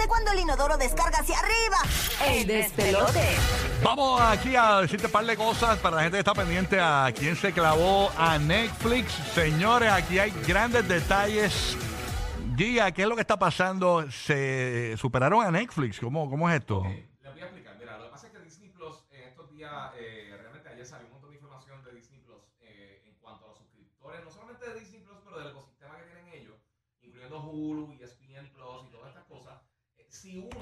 ¿Desde cuándo el inodoro descarga hacia arriba? El despelote. Vamos aquí a decirte un par de cosas para la gente que está pendiente a quién se clavó a Netflix. Señores, aquí hay grandes detalles. Giga, ¿qué es lo que está pasando? ¿Se superaron a Netflix? ¿Cómo, cómo es esto? Les voy a explicar. Mira, lo que pasa es que Disney Plus en estos días, eh, realmente ayer salió un montón de información de Disney Plus eh, en cuanto a los suscriptores, no solamente de Disney Plus, pero del ecosistema que tienen ellos, incluyendo Hulu, ESPN Plus y todas estas cosas. Eh, si unes los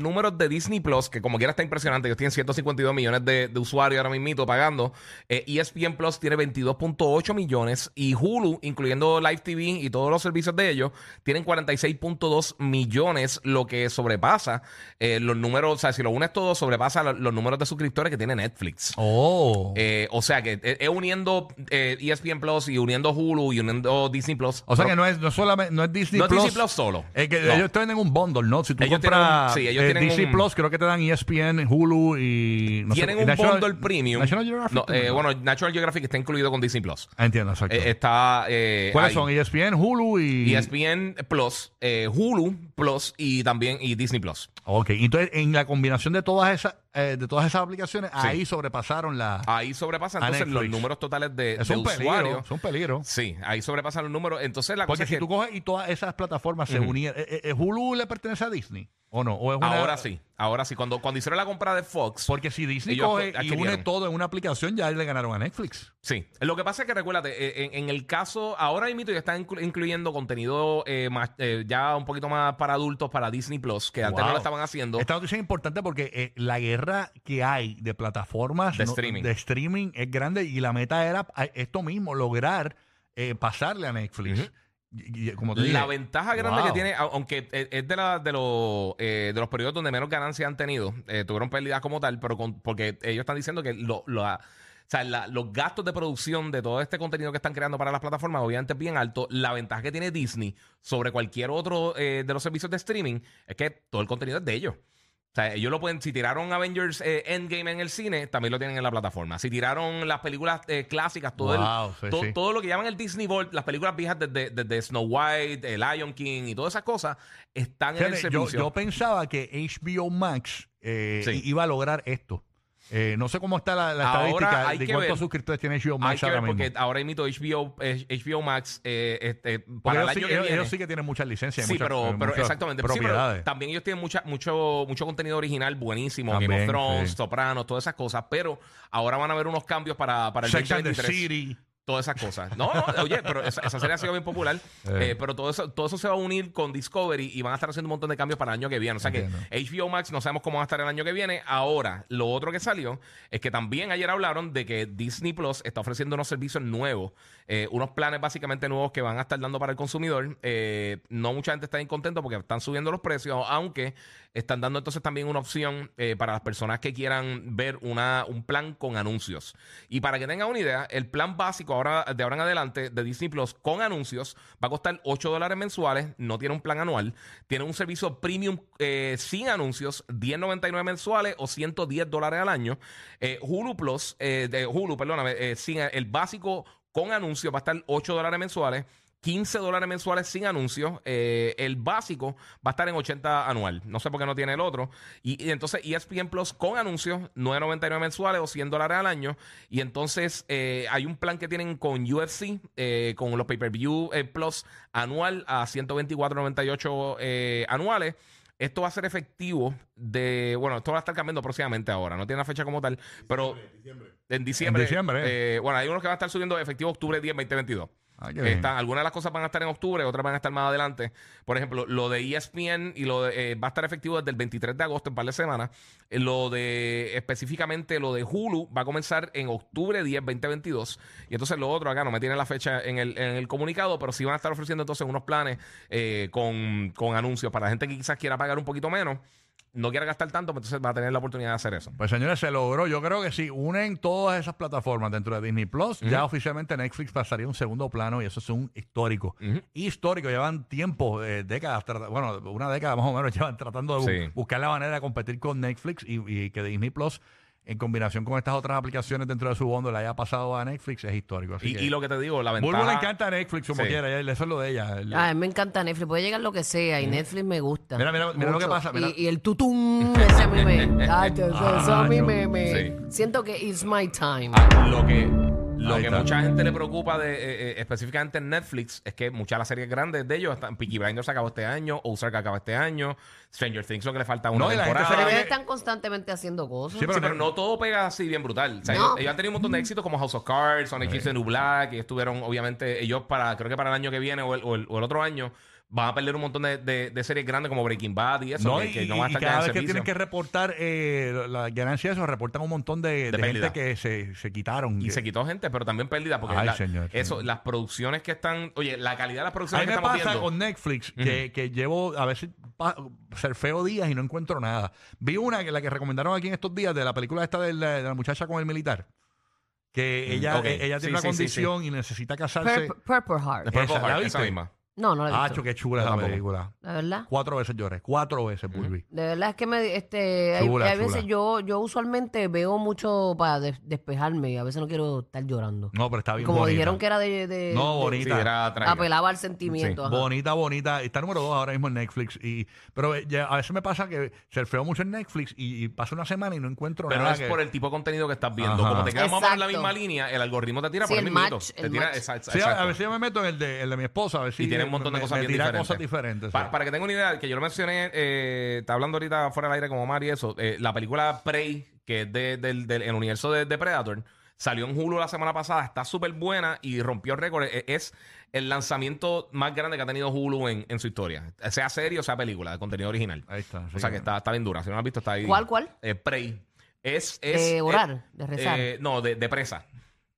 números de Disney Plus, que como quiera está impresionante, ellos tienen 152 millones de, de usuarios ahora mismo pagando, eh, ESPN Plus tiene 22.8 millones y Hulu, incluyendo Live TV y todos los servicios de ellos, tienen 46.2 millones, lo que sobrepasa eh, los números, o sea, si lo unes todo, sobrepasa lo- los números de suscriptores que tiene Netflix. Oh. Eh, o sea que eh, es uniendo eh, ESPN Plus y uniendo Hulu y uniendo Disney Plus. o sea que no es, no solamente no es Disney no es Plus. Disney Plus solo. Es que No. ellos te venden un bundle, ¿no? Si tú Ellos compras tienen sí, ellos eh, tienen un- Plus, creo que te dan ESPN, Hulu y... No sé, tienen y un bundle premium. National Geographic. No, eh, ¿no? bueno, National Geographic está incluido con Disney Plus. Ah, Entiendo, exacto. Eh, está. eh, ¿Cuáles ahí. son? ESPN, Hulu y... ESPN Plus, eh, Hulu Plus y también y Disney Plus. Ok, entonces en la combinación de todas esas eh, de todas esas aplicaciones, ahí sobrepasaron la... Ahí sobrepasan entonces los números totales de, es de un peligro, usuarios. es un peligro. Sí, ahí sobrepasan los números. Entonces la Porque cosa si es que tú coges y todas esas plataformas se unieron, eh, eh, ¿Hulu le pertenece a Disney? ¿O no? ¿O es una- ahora sí, ahora sí. Cuando, cuando hicieron la compra de Fox, Porque si Disney coge y une todo en una aplicación, ya le ganaron a Netflix. Sí, lo que pasa es que recuérdate, eh, en, en el caso, ahora mismo ya están inclu- incluyendo contenido eh, más, eh, ya un poquito más para adultos, para Disney Plus, que antes no lo estaban haciendo. Esta noticia es importante porque eh, la guerra que hay de plataformas De streaming. de streaming es grande y la meta era eh, esto mismo, lograr eh, pasarle a Netflix. Y- y- como te La dije, ventaja grande wow. que tiene, au- aunque es es de, la- de, los, eh, de los periodos donde menos ganancias han tenido, eh, tuvieron pérdidas como tal, pero con- porque ellos están diciendo que lo- lo- o sea, la- los gastos de producción de todo este contenido que están creando para las plataformas, obviamente es bien alto. La ventaja que tiene Disney sobre cualquier otro eh, de los servicios de streaming es que todo el contenido es de ellos. O sea, ellos lo pueden, si tiraron Avengers eh, Endgame en el cine, también lo tienen en la plataforma. Si tiraron las películas eh, clásicas, todo, el- Wow, sí, to- sí. todo lo que llaman el Disney Vault, las películas viejas desde, desde Snow White, el Lion King y todas esas cosas, están en el Fíjate, yo, servicio. yo pensaba que HBO Max eh, Sí. iba a lograr esto. Eh, no sé cómo está la, la Ahora estadística hay de que cuántos ver. suscriptores tiene HBO Hay Max que ver ahora mismo. porque ahora mismo HBO, HBO Max eh, este, para el ellos, año sí, que ellos- viene. ellos sí que tienen muchas licencias. Sí, muchas- pero, eh, pero exactamente. Sí, pero Propiedades. también ellos tienen mucha, mucho, mucho contenido original buenísimo. Game También, of Thrones, sí. Sopranos, todas esas cosas. Pero ahora van a haber unos cambios para, para el Sex and the 2023. City. Todas esas cosas. No, no, oye, pero esa, esa serie ha sido bien popular. Eh. Eh, pero todo eso, todo eso se va a unir con Discovery y van a estar haciendo un montón de cambios para el año que viene. O sea Entiendo. que HBO Max no sabemos cómo va a estar el año que viene. Ahora, lo otro que salió es que también ayer hablaron de que Disney Plus está ofreciendo unos servicios nuevos, eh, unos planes básicamente nuevos que van a estar dando para el consumidor. No mucha gente está bien contento porque están subiendo los precios, aunque están dando entonces también una opción para las personas que quieran ver una, un plan con anuncios. Y para que tengan una idea, el plan básico ahora de ahora en adelante de Disney Plus con anuncios va a costar 8 dólares mensuales, no tiene un plan anual, tiene un servicio premium eh, sin anuncios, 10.99 mensuales o 110 dólares al año. Eh, Hulu Plus, eh, de Hulu, perdóname, eh, sin el básico con anuncios va a estar 8 dólares mensuales. 15 dólares mensuales sin anuncios. Eh, el básico va a estar en 80 anual. No sé por qué no tiene el otro. Y, y entonces ESPN Plus con anuncios, 9.99 mensuales o 100 dólares al año. Y entonces eh, hay un plan que tienen con UFC, eh, con los pay-per-view eh, Plus anual a 124.98 eh, anuales. Esto va a ser efectivo de. Bueno, esto va a estar cambiando próximamente ahora. No tiene una fecha como tal. Pero en diciembre. En diciembre, eh, bueno, hay unos que van a estar subiendo efectivo octubre 10, 2022. Ah. Están, algunas de las cosas van a estar en octubre, otras van a estar más adelante. Por ejemplo, lo de ESPN y lo de, eh, va a estar efectivo desde el 23 de agosto, en par de semanas. Eh, Lo de específicamente lo de Hulu va a comenzar en octubre 10, 2022. Y entonces lo otro acá no me tiene la fecha en el, en el comunicado, pero sí van a estar ofreciendo entonces unos planes eh, con, con anuncios para la gente que quizás quiera pagar un poquito menos. No quiera gastar tanto, pues entonces va a tener la oportunidad de hacer eso. Pues señores, se logró. Yo creo que si unen todas esas plataformas dentro de Disney Plus, ya oficialmente Netflix pasaría a un segundo plano y eso es un histórico. Histórico, llevan tiempo, eh, décadas, bueno, una década más o menos llevan tratando de bu- Sí. buscar la manera de competir con Netflix y, y que Disney Plus en combinación con estas otras aplicaciones dentro de su bondo le haya pasado a Netflix es histórico. Así Y, que- y lo que te digo, la ventaja. Bulbo le encanta Netflix como Sí. quiera, ella- eso es lo de ella. El- Ah, a mí me encanta Netflix. Puede llegar lo que sea y Netflix me gusta. Mira, mira, mira lo que mucho. pasa, mira. Y, y el tutum, ese a mí me. Tacho, eso, eso a mí Ah, me. no. me- Sí. Siento que it's my time. Ah, lo que, lo Ahí que está. mucha gente le preocupa de eh, eh, específicamente en Netflix es que muchas de las series grandes de ellos están Peaky Blinders acabó este año, Ozark acaba este año, Stranger Things lo que le falta una No, y la gente temporada. se Pero ellos están constantemente haciendo cosas. Sí, pero Sí, pero no todo pega así bien brutal. O sea, No. ellos, ellos han tenido un montón de éxitos como House of Cards, Sonic Kids and New Black, y estuvieron, obviamente, ellos para, creo que para el año que viene o el, o el- o el otro año, van a perder un montón de, de- de series grandes como Breaking Bad y eso, No, que, y, que no van a y estar ya cada vez que tienen que reportar eh, la ganancia de eso, reportan un montón de, de gente que se, se quitaron. Y Que- se quitó gente, pero también pérdida, porque Ay, la- señor, eso, señor. las producciones que están, oye, la calidad de las A producciones mí que me estamos pasa viendo. con Netflix que, que llevo a veces pa- surfeo días y no encuentro nada. Vi una que la que recomendaron aquí en estos días de la película esta de la, de la muchacha con el militar. Que Mm, ella, ella tiene Sí, una sí, sí, condición y necesita casarse. Purple, Purple Heart. Purple Esa, ¿la Heart, viste? esa misma. No, no la he Ah, visto. qué chula esa tampoco. película. La verdad. Cuatro veces lloré. Cuatro veces, Bulbi. De verdad es que me, este, hay, Chula, hay veces chula. yo, yo usualmente veo mucho para des- despejarme y a veces no quiero estar llorando. No, pero está bien Como bonita. dijeron que era de, de- No, de- bonita. Sí, era trágica. apelaba al sentimiento. ajá. Bonita, bonita. Está número dos ahora mismo en Netflix. Y, pero eh, ya a veces me pasa que surfeo mucho en Netflix y, y pasa una semana y no encuentro Pero nada. es que- por el tipo de contenido que estás viendo. Ajá. Como te quedas más o menos en la Exacto. misma línea, el algoritmo te tira Sí, por el el mismo. match, Te el tira, match. exacto, Sí, a- a exacto. veces yo me meto en el de, el de mi esposa a ver si y tiene un montón de me- cosas me bien diferentes. cosas diferentes. Pa- sí. Para que tenga una idea, que yo lo mencioné, eh, está hablando ahorita fuera del aire como Mari y eso, eh, la película Prey, que es de- del, del el universo de, de Predator, salió en Hulu la semana pasada, está súper buena y rompió récord. Eh, Es el lanzamiento más grande que ha tenido Hulu en, en su historia, sea serie o sea película, de contenido original. Ahí está. sí. o sea que está, está bien dura, si no la has visto está ahí. ¿Cuál, cuál? Eh, Prey. Es, es, De orar, de rezar. eh, no, de, de presa.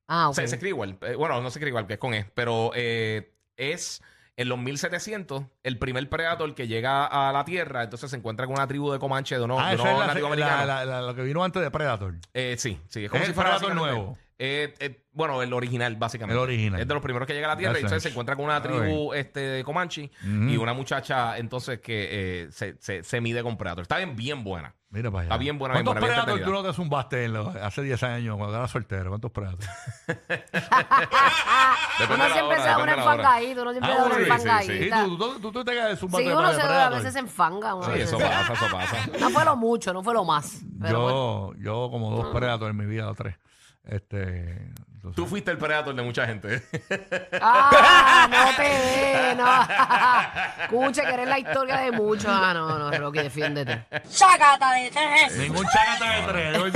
ah, ok. Se, se escribe igual. Eh, bueno, no se escribe igual, que es con E. Pero eh, es en los 1700 el primer Predator que llega a la Tierra. Entonces se encuentra con una tribu de Comanche de unos, Ah, de es la- nativos la- la- la- lo que vino antes de Predator. Eh, sí, sí. Es como Es si el fuera Predator básicamente- nuevo. Eh, eh, bueno, el original, básicamente. El original. Es de los primeros que llega a la Tierra. That's Y entonces se encuentra con una tribu este, de Comanche y una muchacha entonces que eh, se, se, se mide con Predator. Está bien, bien buena. Mira para allá. Está bien buena, bien ¿Cuántos buena, bien Predator tú no te zumbaste en los- hace 10 años cuando eras soltero? ¿Cuántos Predator? Uno siempre se da depende una enfangadita, uno siempre Ah, da una sí, sí, sí. sí. ¿Y enfangadita. tú, tú, tú, tú te quedas zumbando Sí, de uno se, a veces se enfanga. Sí, a veces eso pasa, eso pasa. No fue lo mucho, no fue lo más. Yo, yo como dos Predator en mi vida, o tres. Este, entonces- Tú fuiste el Predator de mucha gente. Ah, no te ve, no. Escuche que eres la historia de muchos. Ah, no, no, Rocky, defiéndete. ¡Chácata de tres! Ningún chacata de tres.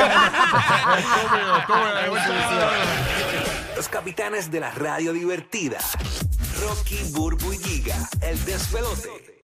Los capitanes de la radio divertida. Rocky, Burbu y Giga, el despelote.